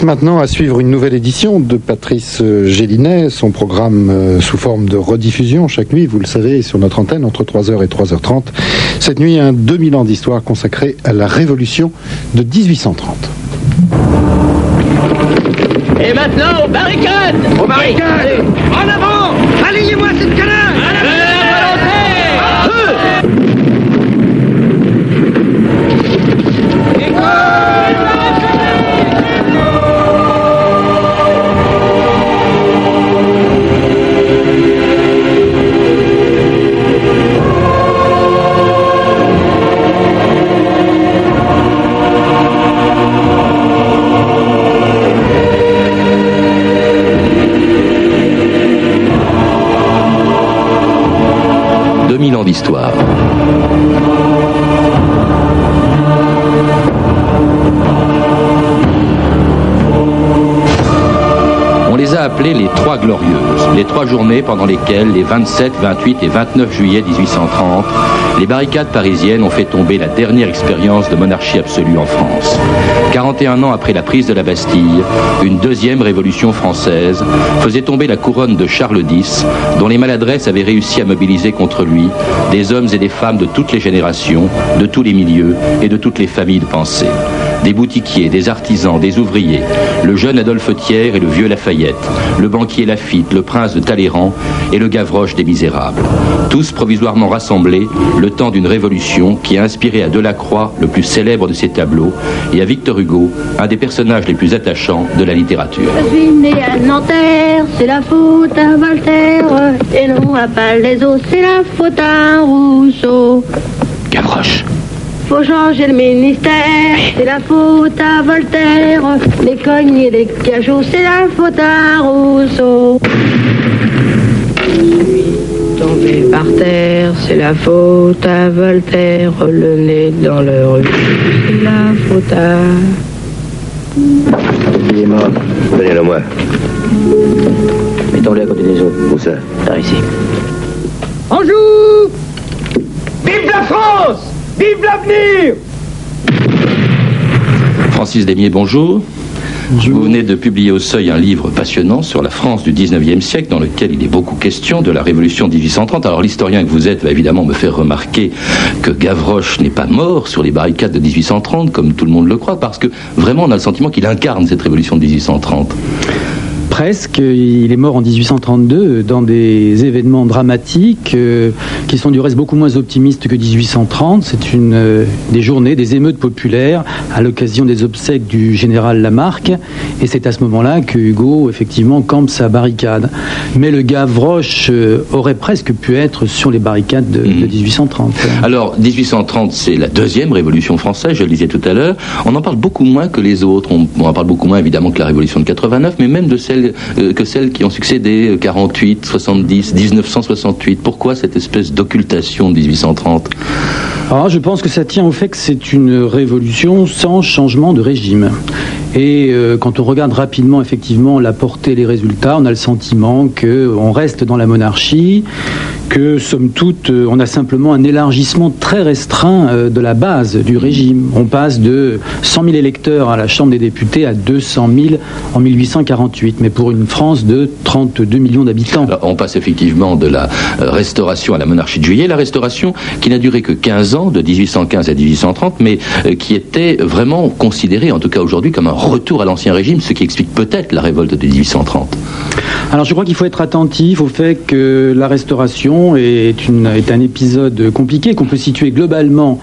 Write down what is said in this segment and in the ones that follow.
Maintenant, à suivre une nouvelle édition de Patrice Gélinet, son programme euh, sous forme de rediffusion chaque nuit, vous le savez, sur notre antenne entre 3h et 3h30. Cette nuit, un 2000 ans d'histoire consacré à la Révolution de 1830. Et maintenant, aux barricades Aux barricades En avant Alignez-moi cette canard ans d'histoire. Les Trois Glorieuses, les trois journées pendant lesquelles, les 27, 28 et 29 juillet 1830, les barricades parisiennes ont fait tomber la dernière expérience de monarchie absolue en France. 41 ans après la prise de la Bastille, une deuxième révolution française faisait tomber la couronne de Charles X, dont les maladresses avaient réussi à mobiliser contre lui des hommes et des femmes de toutes les générations, de tous les milieux et de toutes les familles de pensée des boutiquiers, des artisans, des ouvriers, le jeune Adolphe Thiers et le vieux Lafayette, le banquier Lafitte, le prince de Talleyrand et le Gavroche des Misérables. Tous provisoirement rassemblés le temps d'une révolution qui a inspiré à Delacroix le plus célèbre de ses tableaux et à Victor Hugo un des personnages les plus attachants de la littérature. Je suis né à Nanterre, c'est la faute à Voltaire, et non à Palaiseau, c'est la faute à Rousseau. Gavroche. Faut changer le ministère, c'est la faute à Voltaire. Les cognes et les cajots, c'est la faute à Rousseau. Je suis tombé par terre, c'est la faute à Voltaire. Le nez dans le rue, c'est la faute à... Il est mort. Donnez-le moi. Mettons-le à côté des autres. Où ça? Par ici. Bonjour Vive la France Vive l'avenir Francis Desmier, bonjour. Vous venez de publier au Seuil un livre passionnant sur la France du 19e siècle, dans lequel il est beaucoup question de la Révolution de 1830. Alors l'historien que vous êtes va évidemment me faire remarquer que Gavroche n'est pas mort sur les barricades de 1830, comme tout le monde le croit, parce que vraiment on a le sentiment qu'il incarne cette Révolution de 1830. Presque. Il est mort en 1832 dans des événements dramatiques euh, qui sont du reste beaucoup moins optimistes que 1830. C'est une euh, des journées, des émeutes populaires à l'occasion des obsèques du général Lamarck. Et c'est à ce moment-là que Hugo, effectivement, campe sa barricade. Mais le Gavroche euh, aurait presque pu être sur les barricades de, de 1830. Alors 1830, c'est la deuxième Révolution française, je le disais tout à l'heure. On en parle beaucoup moins que les autres. On, on en parle beaucoup moins évidemment que la Révolution de 89, mais même de celle euh, que celles qui ont succédé, euh, 48, 70, 1968. Pourquoi cette espèce d'occultation de 1830 Alors, je pense que ça tient au fait que c'est une révolution sans changement de régime. Et euh, quand on regarde rapidement effectivement la portée les résultats, on a le sentiment qu'on reste dans la monarchie, que somme toute, euh, on a simplement un élargissement très restreint euh, de la base du régime. On passe de 100 000 électeurs à la Chambre des députés à 200 000 en 1848, mais pour une France de 32 millions d'habitants. On passe effectivement de la euh, restauration à la monarchie de juillet, la restauration qui n'a duré que 15 ans, de 1815 à 1830, mais qui était vraiment considérée, en tout cas aujourd'hui, comme un retour à l'ancien régime, ce qui explique peut-être la révolte de 1830. Alors je crois qu'il faut être attentif au fait que la restauration est, une- est un épisode compliqué qu'on peut situer globalement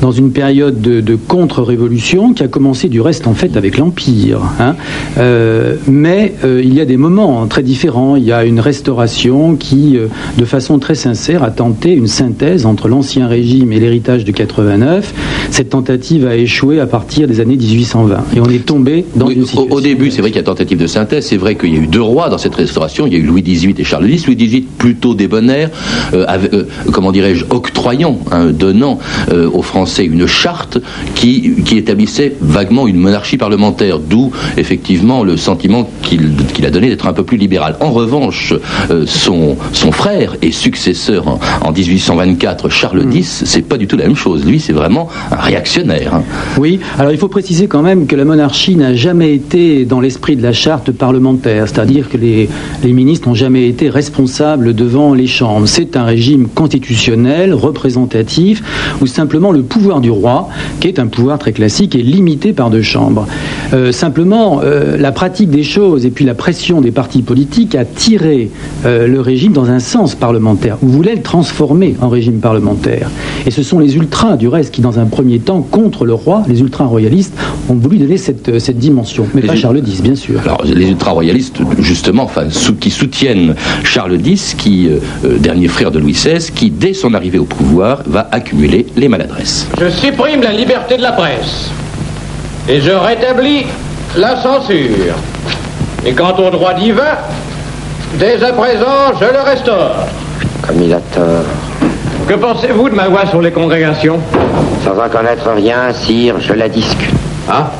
dans une période de, de contre-révolution qui a commencé du reste en fait avec l'Empire. hein. Euh, mais euh, il y a des moments très différents. Il y a une restauration qui, euh, de façon très sincère, a tenté une synthèse entre l'ancien régime et l'héritage de 89. Cette tentative a échoué à partir des années 1820 et on est tombé dans Oui, une au- situation. au, début, c'est vrai qu'il y a tentative de synthèse, c'est vrai qu'il y a eu deux rois dans cette, ré- restauration, il y a eu Louis XVIII et Charles X. Louis XVIII plutôt débonnaire, euh, euh, comment dirais-je, octroyant, hein, donnant aux Français une charte qui, établissait vaguement une monarchie parlementaire, d'où effectivement le sentiment qu'il a donné d'être un peu plus libéral. En revanche, son, son frère et successeur en, 1824, Charles mm. X, c'est pas du tout la même chose. Lui, c'est vraiment un réactionnaire. Hein. Oui, alors il faut préciser quand même que la monarchie n'a jamais été dans l'esprit de la charte parlementaire, c'est-à-dire que les, les ministres n'ont jamais été responsables devant les chambres. C'est un régime constitutionnel, représentatif, où simplement le pouvoir du roi, qui est un pouvoir très classique, est limité par deux chambres. Euh, simplement, euh, la pratique des choses et puis la pression des partis politiques a tiré euh, le régime dans un sens parlementaire, ou voulait le transformer en régime parlementaire. Et ce sont les ultras, du reste, qui, dans un premier temps, contre le roi, les ultra-royalistes, ont voulu donner cette, cette dimension. Mais pas Charles X, bien sûr. Alors, les ultra-royalistes, justement, enfin, qui soutiennent Charles X, qui, dernier frère de Louis XVI, qui, dès son arrivée au pouvoir, va accumuler les maladresses. Je supprime la liberté de la presse. Et je rétablis la censure. Et quant au droit divin, dès à présent, je le restaure. Comme il a tort. Que pensez-vous de ma voix sur les congrégations? Sans en connaître rien, sire, je la discute. Ah?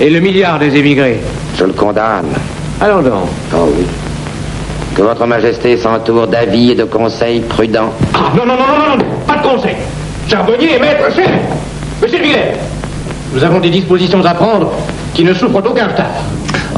Et le milliard des émigrés? Je le condamne. Allons donc. Oh oui. Que votre majesté s'entoure d'avis et de conseils prudents. Ah, non, non, non, non, non, pas de conseils. Charbonnier et maître, chef Monsieur Villers, nous avons des dispositions à prendre qui ne souffrent d'aucun retard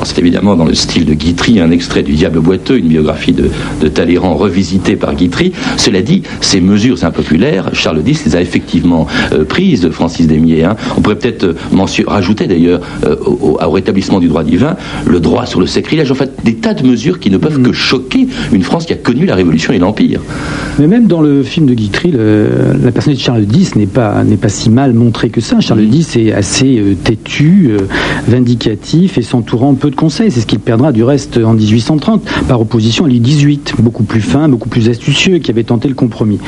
c'est évidemment dans le style de Guitry, un extrait du Diable boiteux, une biographie de, Talleyrand revisitée par Guitry. Cela dit, ces mesures impopulaires, Charles X les a effectivement euh, prises Francis Desmier. Hein. On pourrait peut-être euh, rajouter d'ailleurs euh, au, rétablissement du droit divin le droit sur le sacrilège, en fait des tas de mesures qui ne peuvent que choquer une France qui a connu la Révolution et l'Empire. Mais même dans le film de Guitry, la personnalité de Charles X n'est pas, n'est pas si mal montrée que ça. Charles X est assez têtu, vindicatif et s'entourant peu de c'est ce qu'il perdra du reste en 1830, par opposition à Louis XVIII, beaucoup plus fin, beaucoup plus astucieux, qui avait tenté le compromis.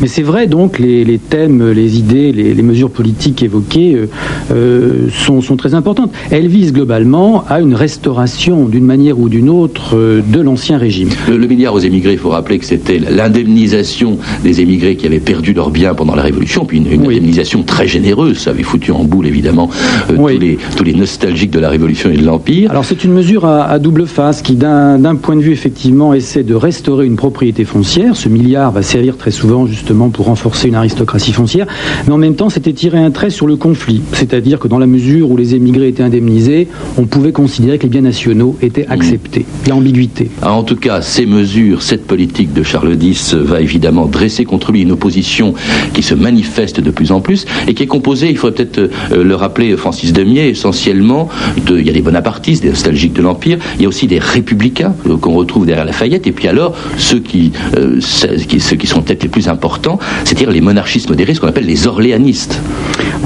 Mais c'est vrai, donc, les, thèmes, les idées, les, mesures politiques évoquées euh, euh, sont, très importantes. Elles visent globalement à une restauration, d'une manière ou d'une autre, euh, de l'ancien régime. Le, milliard aux émigrés, il faut rappeler que c'était l'indemnisation des émigrés qui avaient perdu leurs biens pendant la Révolution, puis une, indemnisation très généreuse. Ça avait foutu en boule, évidemment, tous, les, tous les nostalgiques de la Révolution et de l'Empire. Alors, c'est une mesure à, double face qui, d'un point de vue, effectivement, essaie de restaurer une propriété foncière. Ce milliard va servir très souvent, justement, pour renforcer une aristocratie foncière. Mais en même temps, c'était tirer un trait sur le conflit. C'est-à-dire que dans la mesure où les émigrés étaient indemnisés, on pouvait considérer que les biens nationaux étaient mmh. acceptés. L'ambiguïté. Ah, en tout cas, ces mesures, cette politique de Charles X va évidemment dresser contre lui une opposition qui se manifeste de plus en plus et qui est composée, il faudrait peut-être euh, le rappeler, Francis Demier, essentiellement, de, il y a des bonapartistes, des de l'Empire, il y a aussi des républicains euh, qu'on retrouve derrière Lafayette, et puis alors ceux qui, euh, ceux qui sont peut-être les plus importants, c'est-à-dire les monarchistes modérés, ce qu'on appelle les orléanistes.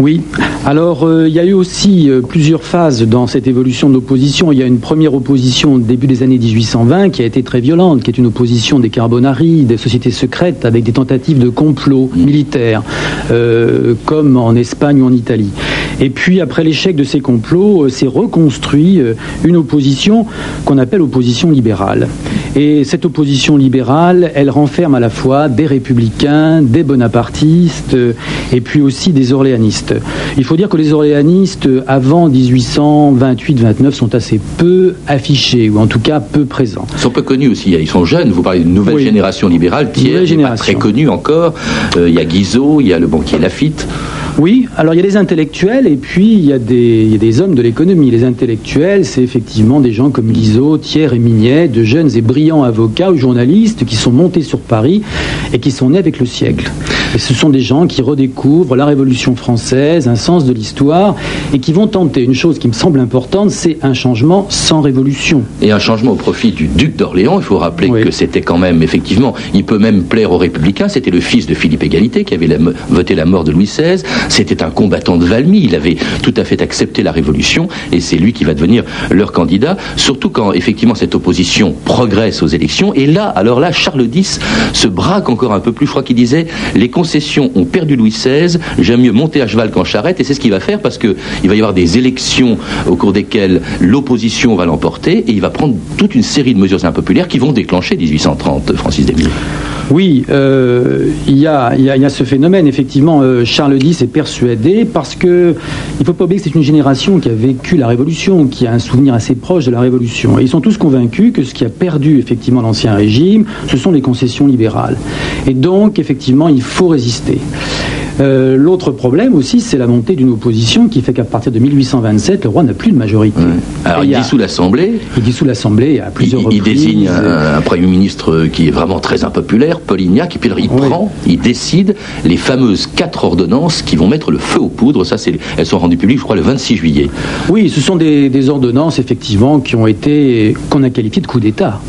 Oui, alors euh, il y a eu aussi plusieurs phases dans cette évolution d'opposition. Il y a une première opposition au début des années 1820 qui a été très violente, qui est une opposition des Carbonari, des sociétés secrètes, avec des tentatives de complot mmh. militaire, comme en Espagne ou en Italie. Et puis après l'échec de ces complots, c'est reconstruit une opposition qu'on appelle opposition libérale. Et cette opposition libérale, elle renferme à la fois des républicains, des bonapartistes et puis aussi des orléanistes. Il faut dire que les orléanistes, avant 1828-29, sont assez peu affichés, ou en tout cas peu présents. Ils sont peu connus aussi, ils sont jeunes, vous parlez d'une nouvelle génération libérale, qui n'est pas très connue encore. Euh, il y a Guizot, il y a le banquier Lafitte. Oui, alors il y a des intellectuels et puis il y a des, il y a des hommes de l'économie. Les intellectuels, c'est effectivement des gens comme Guizot, Thiers et Mignet, de jeunes et brillants avocats ou journalistes qui sont montés sur Paris et qui sont nés avec le siècle. Et ce sont des gens qui redécouvrent la Révolution française, un sens de l'histoire, et qui vont tenter une chose qui me semble importante, c'est un changement sans révolution. Et un changement au profit du duc d'Orléans. Il faut rappeler que c'était quand même, effectivement, il peut même plaire aux républicains. C'était le fils de Philippe Égalité qui avait voté la mort de Louis XVI. C'était un combattant de Valmy. Il avait tout à fait accepté la révolution et c'est lui qui va devenir leur candidat. Surtout quand effectivement cette opposition progresse aux élections. Et là, alors là, Charles X se braque encore un peu plus. Je crois qu'il disait les concessions ont perdu Louis XVI. J'aime mieux monter à cheval qu'en charrette. Et c'est ce qu'il va faire parce que il va y avoir des élections au cours desquelles l'opposition va l'emporter et il va prendre toute une série de mesures impopulaires qui vont déclencher 1830. Francis Desmilles. Oui, euh, il y, a, y, a, ce phénomène. Effectivement, euh, Charles X est persuadé parce que il ne faut pas oublier que c'est une génération qui a vécu la Révolution, qui a un souvenir assez proche de la Révolution. Et ils sont tous convaincus que ce qui a perdu effectivement l'ancien régime, ce sont les concessions libérales. Et donc, effectivement, il faut résister. Euh, l'autre problème aussi, c'est la montée d'une opposition qui fait qu'à partir de 1827, le roi n'a plus de majorité. Alors, il, dissout l'Assemblée. Il dissout l'Assemblée à plusieurs il, reprises. Il désigne un, Premier ministre qui est vraiment très impopulaire, Polignac, et puis il prend, il décide les fameuses quatre ordonnances qui vont mettre le feu aux poudres. Ça, elles sont rendues publiques, je crois, le 26 juillet. Oui, ce sont des, ordonnances, effectivement, qui ont été, qu'on a qualifiées de coup d'État.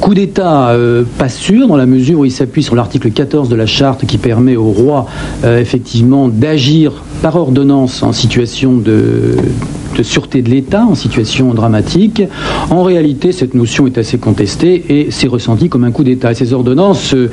Coup d'État euh, pas sûr, dans la mesure où il s'appuie sur l'article 14 de la charte qui permet au roi euh, effectivement d'agir par ordonnance en situation de, de sûreté de l'État, en situation dramatique. En réalité, cette notion est assez contestée et c'est ressenti comme un coup d'État. Ces ordonnances, euh,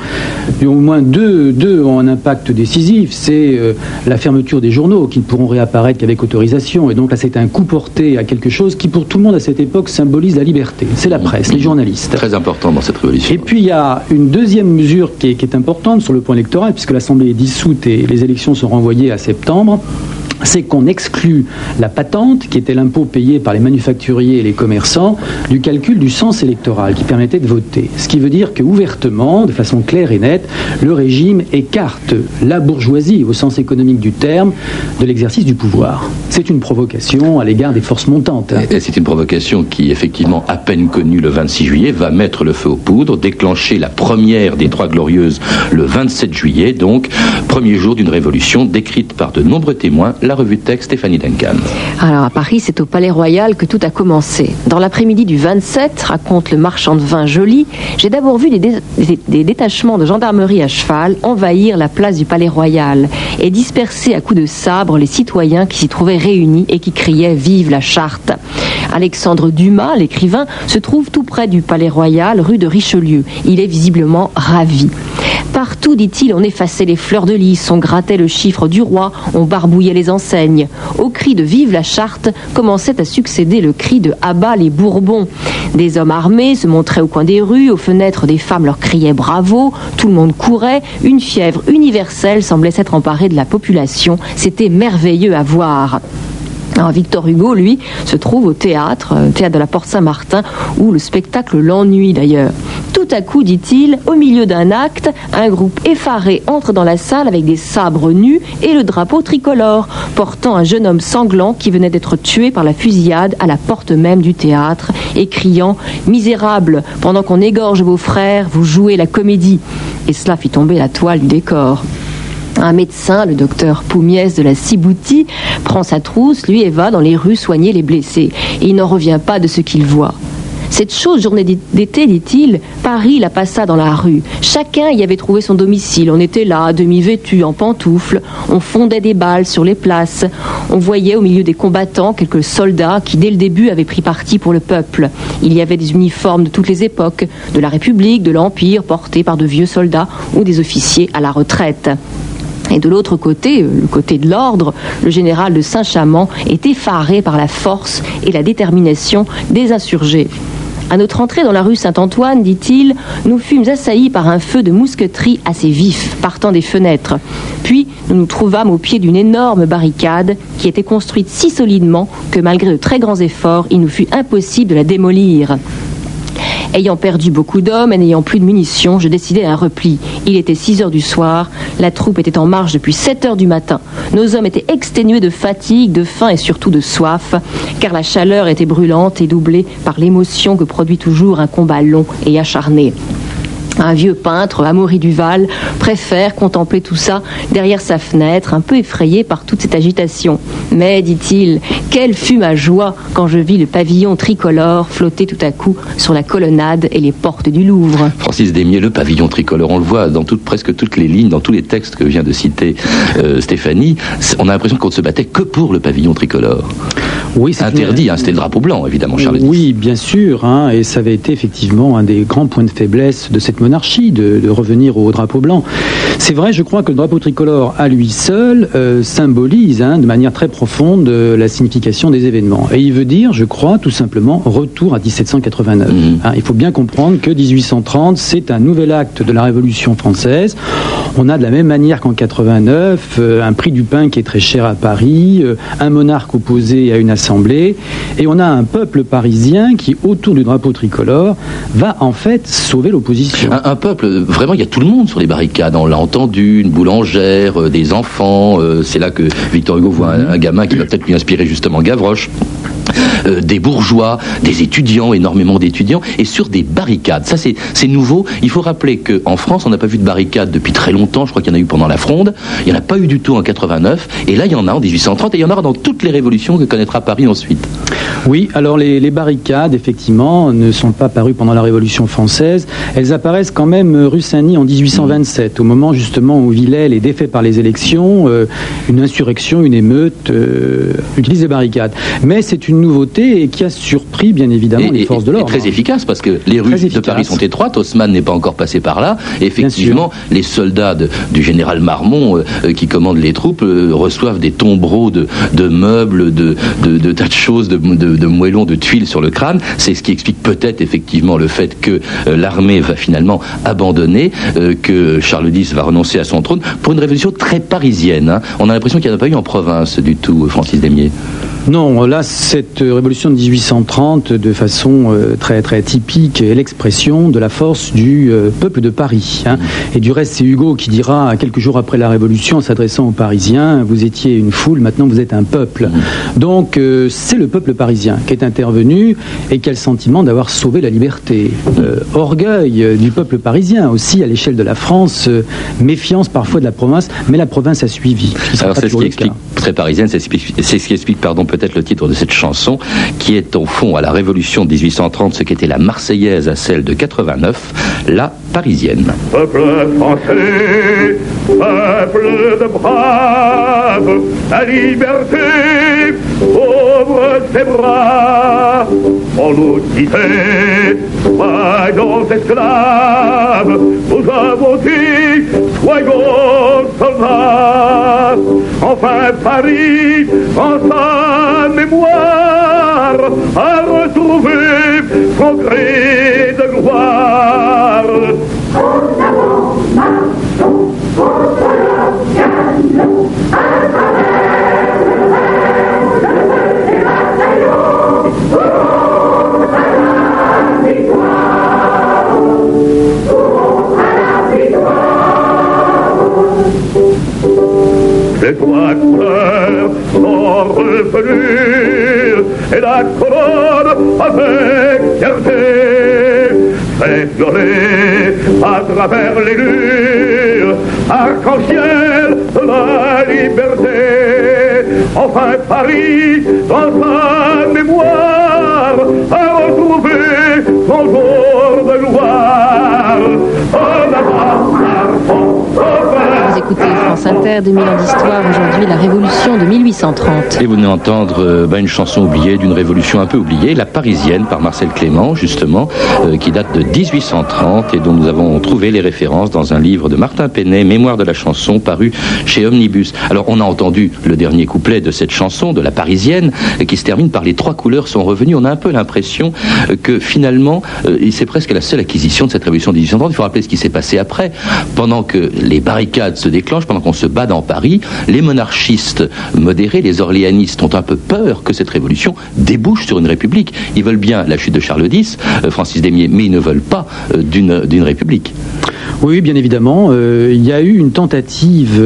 au moins deux, deux ont un impact décisif. C'est euh, la fermeture des journaux qui ne pourront réapparaître qu'avec autorisation. Et donc là, c'est un coup porté à quelque chose qui, pour tout le monde à cette époque, symbolise la liberté. C'est la presse, les journalistes. Très important dans cette révolution. Et puis il y a une deuxième mesure qui est, qui est importante sur le point électoral, puisque l'Assemblée est dissoute et les élections sont renvoyées à septembre c'est qu'on exclut la patente, qui était l'impôt payé par les manufacturiers et les commerçants, du calcul du sens électoral qui permettait de voter. Ce qui veut dire que ouvertement, de façon claire et nette, le régime écarte la bourgeoisie, au sens économique du terme, de l'exercice du pouvoir. C'est une provocation à l'égard des forces montantes. Et c'est une provocation qui, effectivement, à peine connue le 26 juillet, va mettre le feu aux poudres, déclencher la première des Trois Glorieuses le 27 juillet, donc premier jour d'une révolution décrite par de nombreux témoins la revue de texte Stéphanie Duncan. Alors à Paris, c'est au Palais Royal que tout a commencé. Dans l'après-midi du 27, raconte le marchand de vin Joly, j'ai d'abord vu des, des, détachements de gendarmerie à cheval envahir la place du Palais Royal et disperser à coups de sabre les citoyens qui s'y trouvaient réunis et qui criaient Vive la charte. Alexandre Dumas, l'écrivain, se trouve tout près du Palais Royal, rue de Richelieu. Il est visiblement ravi. Partout, dit-il, on effaçait les fleurs de lys, on grattait le chiffre du roi, on barbouillait les enseignes. Au cri de Vive la charte commençait à succéder le cri de Abat les Bourbons. Des hommes armés se montraient au coin des rues, aux fenêtres des femmes leur criaient bravo, tout le monde courait, une fièvre universelle semblait s'être emparée de la population, c'était merveilleux à voir. Alors Victor Hugo, lui, se trouve au théâtre, euh, théâtre de la Porte Saint-Martin, où le spectacle l'ennuie d'ailleurs. Tout à coup, dit-il, au milieu d'un acte, un groupe effaré entre dans la salle avec des sabres nus et le drapeau tricolore, portant un jeune homme sanglant qui venait d'être tué par la fusillade à la porte même du théâtre, et criant Misérable, pendant qu'on égorge vos frères, vous jouez la comédie. Et cela fit tomber la toile du décor. Un médecin, le docteur Poumiès de la Ciboutie, prend sa trousse, lui, et va dans les rues soigner les blessés. Il n'en revient pas de ce qu'il voit. Cette chose, journée d'été, dit-il, Paris la passa dans la rue. Chacun y avait trouvé son domicile. On était là, demi-vêtu, en pantoufles. On fondait des balles sur les places. On voyait au milieu des combattants quelques soldats qui, dès le début, avaient pris parti pour le peuple. Il y avait des uniformes de toutes les époques, de la République, de l'Empire, portés par de vieux soldats ou des officiers à la retraite. Et de l'autre côté, euh, le côté de l'ordre, le général de Saint-Chamond est effaré par la force et la détermination des insurgés. À notre entrée dans la rue Saint-Antoine, dit-il, nous fûmes assaillis par un feu de mousqueterie assez vif, partant des fenêtres. Puis nous nous trouvâmes au pied d'une énorme barricade qui était construite si solidement que malgré de très grands efforts, il nous fut impossible de la démolir. Ayant perdu beaucoup d'hommes et n'ayant plus de munitions, je décidai un repli. Il était 6 heures du soir, la troupe était en marche depuis 7 heures du matin. Nos hommes étaient exténués de fatigue, de faim et surtout de soif, car la chaleur était brûlante et doublée par l'émotion que produit toujours un combat long et acharné. Un vieux peintre, Amaury Duval, préfère contempler tout ça derrière sa fenêtre, un peu effrayé par toute cette agitation. Mais, dit-il, quelle fut ma joie quand je vis le pavillon tricolore flotter tout à coup sur la colonnade et les portes du Louvre. Francis Desmier, le pavillon tricolore, on le voit dans presque toutes les lignes, dans tous les textes que vient de citer euh, Stéphanie. On a l'impression qu'on ne se battait que pour le pavillon tricolore. Oui, interdit, hein, c'était le drapeau blanc, évidemment, Charles Oui, bien sûr, hein, et ça avait été effectivement un des grands points de faiblesse de cette monarchie, de, revenir au drapeau blanc. C'est vrai, je crois que le drapeau tricolore, à lui seul, euh, symbolise hein, de manière très profonde euh, la signification des événements. Et il veut dire, je crois, tout simplement, retour à 1789. Mmh. il faut bien comprendre que 1830, c'est un nouvel acte de la Révolution française. On a de la même manière qu'en 89, euh, un prix du pain qui est très cher à Paris, un monarque opposé à une et on a un peuple parisien qui, autour du drapeau tricolore, va en fait sauver l'opposition. Un, peuple, vraiment, il y a tout le monde sur les barricades. On l'a entendu, une boulangère, euh, des enfants. Euh, c'est là que Victor Hugo voit un, un gamin qui va peut-être lui inspirer justement Gavroche. Euh, des bourgeois, des étudiants, énormément d'étudiants, et sur des barricades. Ça, c'est nouveau. Il faut rappeler qu'en France, on n'a pas vu de barricades depuis très longtemps. Je crois qu'il y en a eu pendant la Fronde. Il n'y en a pas eu du tout en 89. Et là, il y en a en 1830, et il y en aura dans toutes les révolutions que connaîtra Paris ensuite. Oui, alors les, barricades, effectivement, ne sont pas parues pendant la Révolution française. Elles apparaissent quand même euh, rue Saint-Denis en 1827, au moment justement où Villèle est défait par les élections. Euh, une insurrection, une émeute utilise les barricades. Mais c'est une nouveauté et qui a surpris bien évidemment les forces de l'ordre. Très efficace parce que les rues de Paris sont étroites. Haussmann n'est pas encore passé par là. effectivement, les soldats du général Marmont euh, qui commandent les troupes euh, reçoivent des tombereaux de, meubles, de, de, tas de choses, de, de, moellons, de tuiles sur le crâne. C'est ce qui explique peut-être effectivement le fait que euh, l'armée va finalement abandonner, que Charles X va renoncer à son trône pour une révolution très parisienne. Hein. On a l'impression qu'il n'y en a pas eu en province du tout, Francis Demier. Non, là, cette révolution de 1830, de façon euh, très très typique, est l'expression de la force du euh, peuple de Paris. Hein. Et du reste, c'est Hugo qui dira, quelques jours après la Révolution, en s'adressant aux Parisiens, vous étiez une foule, maintenant vous êtes un peuple. Donc, euh, c'est le peuple parisien qui est intervenu et qui a le sentiment d'avoir sauvé la liberté. orgueil du peuple parisien aussi à l'échelle de la France, méfiance parfois de la province, mais la province a suivi. Alors, c'est ce qui explique, très parisienne, c'est ce qui explique, pardon, peut-être le titre de cette chanson, qui est au fond à la Révolution de 1830 ce qu'était la Marseillaise à celle de 89, la parisienne. Peuple français, peuple de braves, la liberté ses bras. On nous disait, soyons esclaves, nous avons dit, soyons soldats. Enfin Paris, en sa mémoire, a retrouvé son gré de gloire. Les couleurs sont revenues et la colonne avec fierté fait violer à travers les murs arc-en-ciel de la liberté. Enfin Paris, dans sa mémoire, a retrouvé son jour de gloire. Vous écoutez France Inter, 2000 ans d'histoire, aujourd'hui la Révolution de 1830. Et vous venez d'entendre euh, bah, une chanson oubliée d'une révolution un peu oubliée, La Parisienne par Marcel Clément, justement, euh, qui date de 1830 et dont nous avons trouvé les références dans un livre de Martin Penet, Mémoire de la chanson, paru chez Omnibus. Alors on a entendu le dernier couplet de cette chanson, de La Parisienne, qui se termine par Les trois couleurs sont revenues. On a un peu l'impression euh, que finalement, c'est presque la seule acquisition de cette révolution de 1830. Il faut rappeler ce qui s'est passé après. Pendant que les barricades se déclenchent, pendant qu'on se bat dans Paris, les monarchistes modérés, les orléanistes ont un peu peur que cette révolution débouche sur une république. Ils veulent bien la chute de Charles X, euh, Francis Desmier, mais ils ne veulent pas euh, d'une république. Oui, bien évidemment. Euh, il y a eu une tentative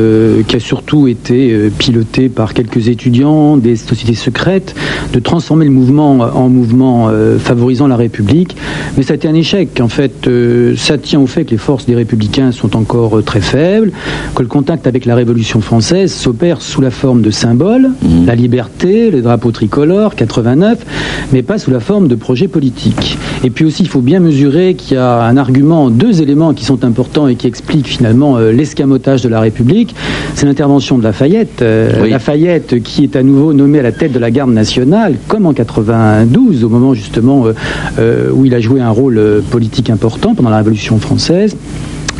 qui a surtout été pilotée par quelques étudiants, des sociétés secrètes, de transformer le mouvement en mouvement favorisant la République. mais ça a été un échec. En fait, euh, ça tient au fait que les forces des républicains sont encore euh, très faibles, que le contact avec la Révolution française s'opère sous la forme de symboles, Mmh. la liberté, le drapeau tricolore, 89, mais pas sous la forme de projets politiques. Et puis aussi, il faut bien mesurer qu'il y a un argument, deux éléments qui sont importants et qui expliquent finalement euh, l'escamotage de la République. C'est l'intervention de Lafayette. Euh, Oui. Lafayette qui est à nouveau nommé à la tête de la garde nationale, comme en 92, au moment justement euh, euh, où il a joué un rôle politique important pendant la Révolution française.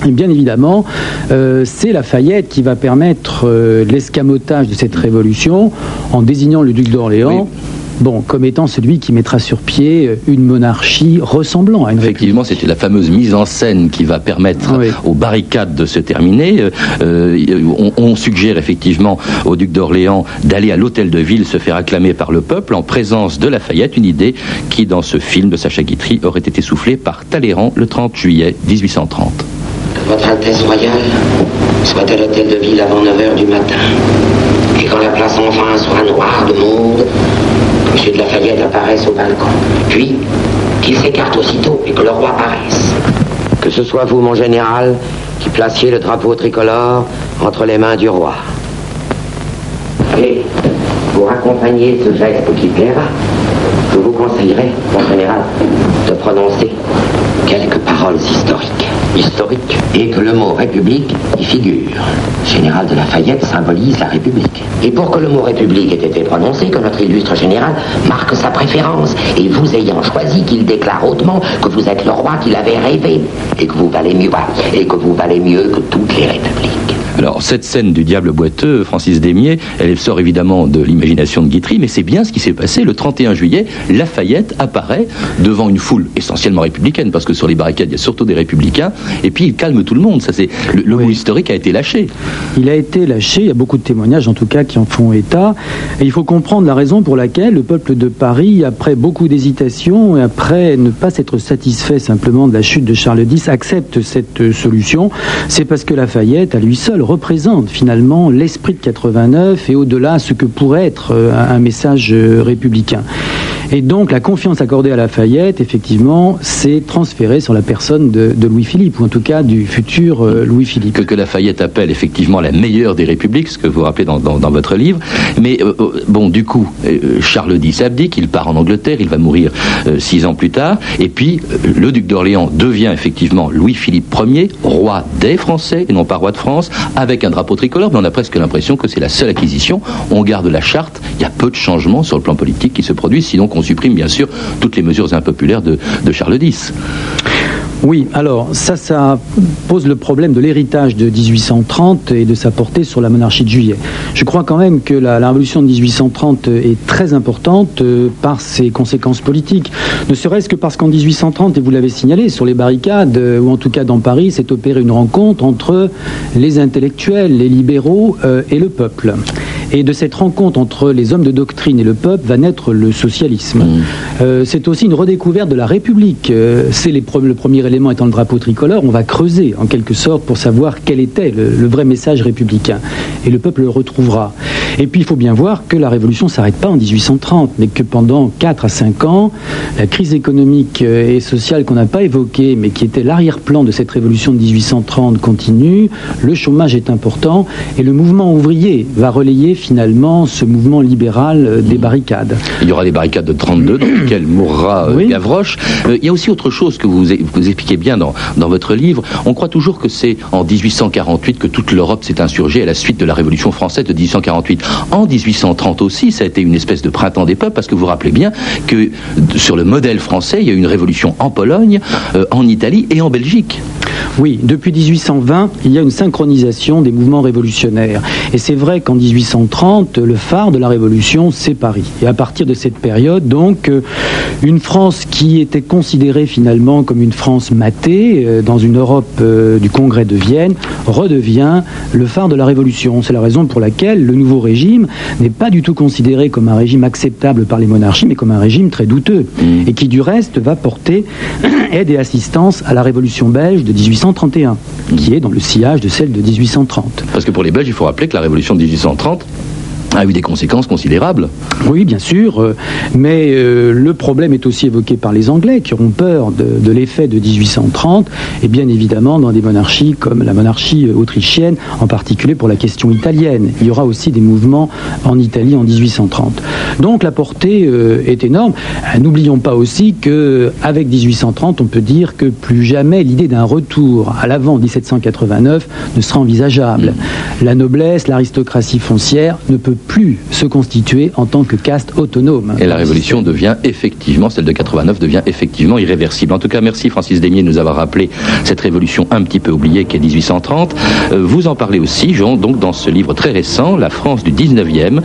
Et bien évidemment, euh, c'est Lafayette qui va permettre euh, l'escamotage de cette révolution en désignant le duc d'Orléans. Bon, comme étant celui qui mettra sur pied euh, une monarchie ressemblant à une Effectivement, c'était la fameuse mise en scène qui va permettre Oui. aux barricades de se terminer. Euh, euh, on, on suggère effectivement au duc d'Orléans d'aller à l'hôtel de ville se faire acclamer par le peuple en présence de Lafayette, une idée qui, dans ce film de Sacha Guitry, aurait été soufflée par Talleyrand le 30 juillet 1830. Que Votre Altesse Royale soit à l'hôtel de ville avant 9h du matin. Et quand la place enfin sera noire de monde, M. de Lafayette apparaisse au balcon. Puis, qu'il s'écarte aussitôt et que le roi apparaisse. Que ce soit vous, mon général, qui placiez le drapeau tricolore entre les mains du roi. Et, pour accompagner ce geste qui plaira, je vous conseillerais, mon général, de prononcer quelques paroles historiques. Historiques Et que le mot République y figure. Général de Lafayette symbolise la République. Et pour que le mot République ait été prononcé, que notre illustre général marque sa préférence, et vous ayant choisi qu'il déclare hautement que vous êtes le roi qu'il avait rêvé, et que vous valez mieux, et que vous valez mieux que toutes les républiques. Alors, cette scène du diable boiteux, Francis Desmier, elle sort évidemment de l'imagination de Guitry, mais c'est bien ce qui s'est passé. Le 31 juillet, Lafayette apparaît devant une foule essentiellement républicaine, parce que sur les barricades, il y a surtout des républicains, et puis il calme tout le monde. Ça, c'est le, le mot historique a été lâché. Il a été lâché, il y a beaucoup de témoignages en tout cas qui en font état. Et il faut comprendre la raison pour laquelle le peuple de Paris, après beaucoup d'hésitation et après ne pas s'être satisfait simplement de la chute de Charles X, accepte cette euh, solution. C'est parce que Lafayette, à lui seul, représente finalement l'esprit de 89 et au-delà ce que pourrait être euh, un message euh, républicain. Et donc la confiance accordée à Lafayette, effectivement, s'est transférée sur la personne de, Louis-Philippe, ou en tout cas du futur euh, Louis-Philippe. Que, Lafayette appelle effectivement la meilleure des républiques, ce que vous rappelez dans, dans- votre livre. Mais euh, euh, bon, du coup, Charles X abdique, il part en Angleterre, il va mourir six ans plus tard, et puis le duc d'Orléans devient effectivement Louis-Philippe Ier, roi des Français et non pas roi de France, avec un drapeau tricolore, mais on a presque l'impression que c'est la seule acquisition. On garde la charte, il y a peu de changements sur le plan politique qui se produisent, sinon supprime bien sûr toutes les mesures impopulaires de, de Charles X. Oui, alors ça, ça pose le problème de l'héritage de 1830 et de sa portée sur la monarchie de juillet. Je crois quand même que la, la révolution de 1830 est très importante euh, par ses conséquences politiques. Ne serait-ce que parce qu'en 1830, et vous l'avez signalé, sur les barricades, euh, ou en tout cas dans Paris, s'est opérée une rencontre entre les intellectuels, les libéraux euh, et le peuple. Et de cette rencontre entre les hommes de doctrine et le peuple va naître le socialisme. Euh, c'est aussi une redécouverte de la République. Euh, c'est les pre- le premier élément étant le drapeau tricolore. On va creuser en quelque sorte pour savoir quel était le, le vrai message républicain. Et le peuple le retrouvera. Et puis il faut bien voir que la révolution ne s'arrête pas en 1830, mais que pendant 4 à 5 ans, la crise économique euh, et sociale qu'on n'a pas évoquée, mais qui était l'arrière-plan de cette révolution de 1830 continue. Le chômage est important et le mouvement ouvrier va relayer finalement ce mouvement libéral euh, des barricades. Il y aura les barricades de 32 dans lesquelles mourra euh, Gavroche. Euh, il y a aussi autre chose que vous, vous expliquez bien dans, dans votre livre. On croit toujours que c'est en 1848 que toute l'Europe s'est insurgée à la suite de la Révolution française de 1848. En 1830 aussi, ça a été une espèce de printemps des peuples parce que vous vous rappelez bien que sur le modèle français, il y a eu une révolution en Pologne, euh, en Italie et en Belgique. Oui, depuis 1820, il y a une synchronisation des mouvements révolutionnaires. Et c'est vrai qu'en 1830, le phare de la révolution, c'est Paris. Et à partir de cette période, donc, euh, une France qui était considérée finalement comme une France matée euh, dans une Europe euh, du Congrès de Vienne, redevient le phare de la révolution. C'est la raison pour laquelle le nouveau régime n'est pas du tout considéré comme un régime acceptable par les monarchies, mais comme un régime très douteux. Et qui, du reste, va porter aide et assistance à la révolution belge de 1831, qui est dans le sillage de celle de 1830. Parce que pour les Belges, il faut rappeler que la révolution de 1830 a eu des conséquences considérables. Oui, bien sûr, euh, mais euh, le problème est aussi évoqué par les Anglais qui auront peur de, de l'effet de 1830 et bien évidemment dans des monarchies comme la monarchie euh, autrichienne, en particulier pour la question italienne. Il y aura aussi des mouvements en Italie en 1830. Donc la portée euh, est énorme. N'oublions pas aussi que avec 1830, on peut dire que plus jamais l'idée d'un retour à l'avant 1789 ne sera envisageable. La noblesse, l'aristocratie foncière ne peut plus se constituer en tant que caste autonome. Et la révolution devient effectivement, celle de 89 devient effectivement irréversible. En tout cas, merci Francis Desmier de nous avoir rappelé cette révolution un petit peu oubliée qui est 1830. Euh, vous en parlez aussi, Jean, donc dans ce livre très récent, La France du 19e,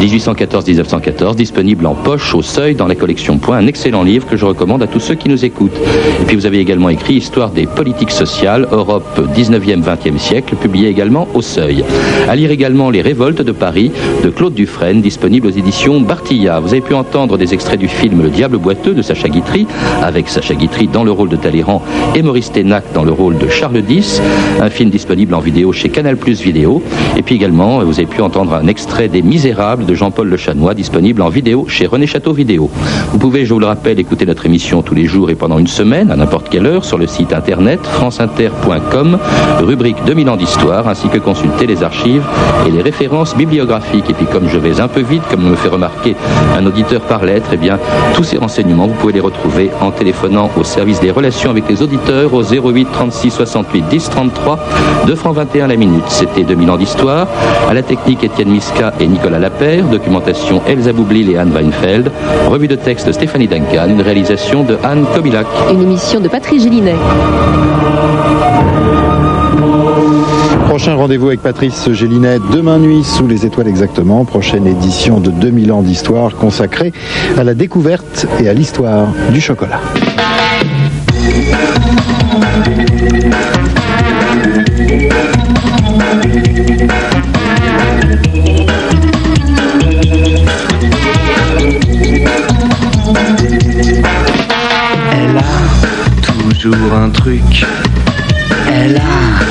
1814-1914, disponible en poche au seuil dans la collection Point, un excellent livre que je recommande à tous ceux qui nous écoutent. Et puis vous avez également écrit Histoire des politiques sociales, Europe 19e, 20e siècle, publié également au seuil. À lire également Les révoltes de Paris de Claude Dufresne, disponible aux éditions Bartilla. Vous avez pu entendre des extraits du film Le Diable boiteux de Sacha Guitry, avec Sacha Guitry dans le rôle de Talleyrand et Maurice Ténac dans le rôle de Charles X, un film disponible en vidéo chez Canal Plus Vidéo. Et puis également, vous avez pu entendre un extrait des Misérables de Jean-Paul Le Chanois, disponible en vidéo chez René Château Vidéo. Vous pouvez, je vous le rappelle, écouter notre émission tous les jours et pendant une semaine, à n'importe quelle heure, sur le site internet franceinter.com, rubrique 2000 ans d'histoire, ainsi que consulter les archives et les références bibliographiques. Et puis comme je vais un peu vite, comme me fait remarquer un auditeur par lettre, eh bien, tous ces renseignements, vous pouvez les retrouver en téléphonant au service des relations avec les auditeurs au 08 36 68 10 33, 2 francs 21 la minute. C'était 2000 ans d'histoire. À la technique, Étienne Miska et Nicolas Lapère. Documentation, Elsa Boublil et Anne Weinfeld. Revue de texte, Stéphanie Duncan. Une réalisation de Anne Kobilac. Une émission de Patrice Gélinet. Prochain rendez-vous avec Patrice Gélinet demain nuit sous les étoiles exactement. Prochaine édition de 2000 ans d'histoire consacrée à la découverte et à l'histoire du chocolat. Elle a toujours un truc. Elle a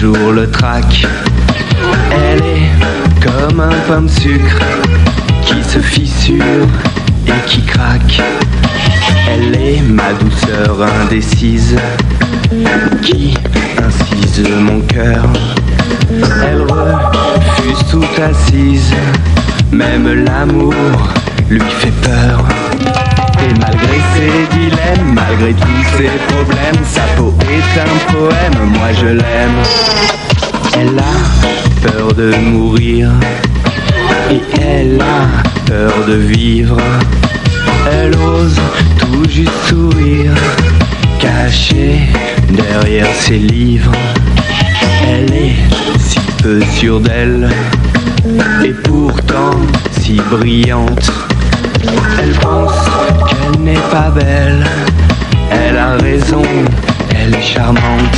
toujours le trac. Elle est comme un pain de sucre qui se fissure et qui craque. Elle est ma douceur indécise qui incise mon cœur. Elle refuse toute assise, même l'amour lui fait peur. Et malgré ses dilemmes, malgré tous ses problèmes, sa peau est un poème, moi je l'aime. Elle a peur de mourir et elle a peur de vivre. Elle ose tout juste sourire, cachée derrière ses livres. Elle est si peu sûre d'elle et pourtant si brillante. Elle pense qu'elle n'est pas belle. Elle a raison, elle est charmante.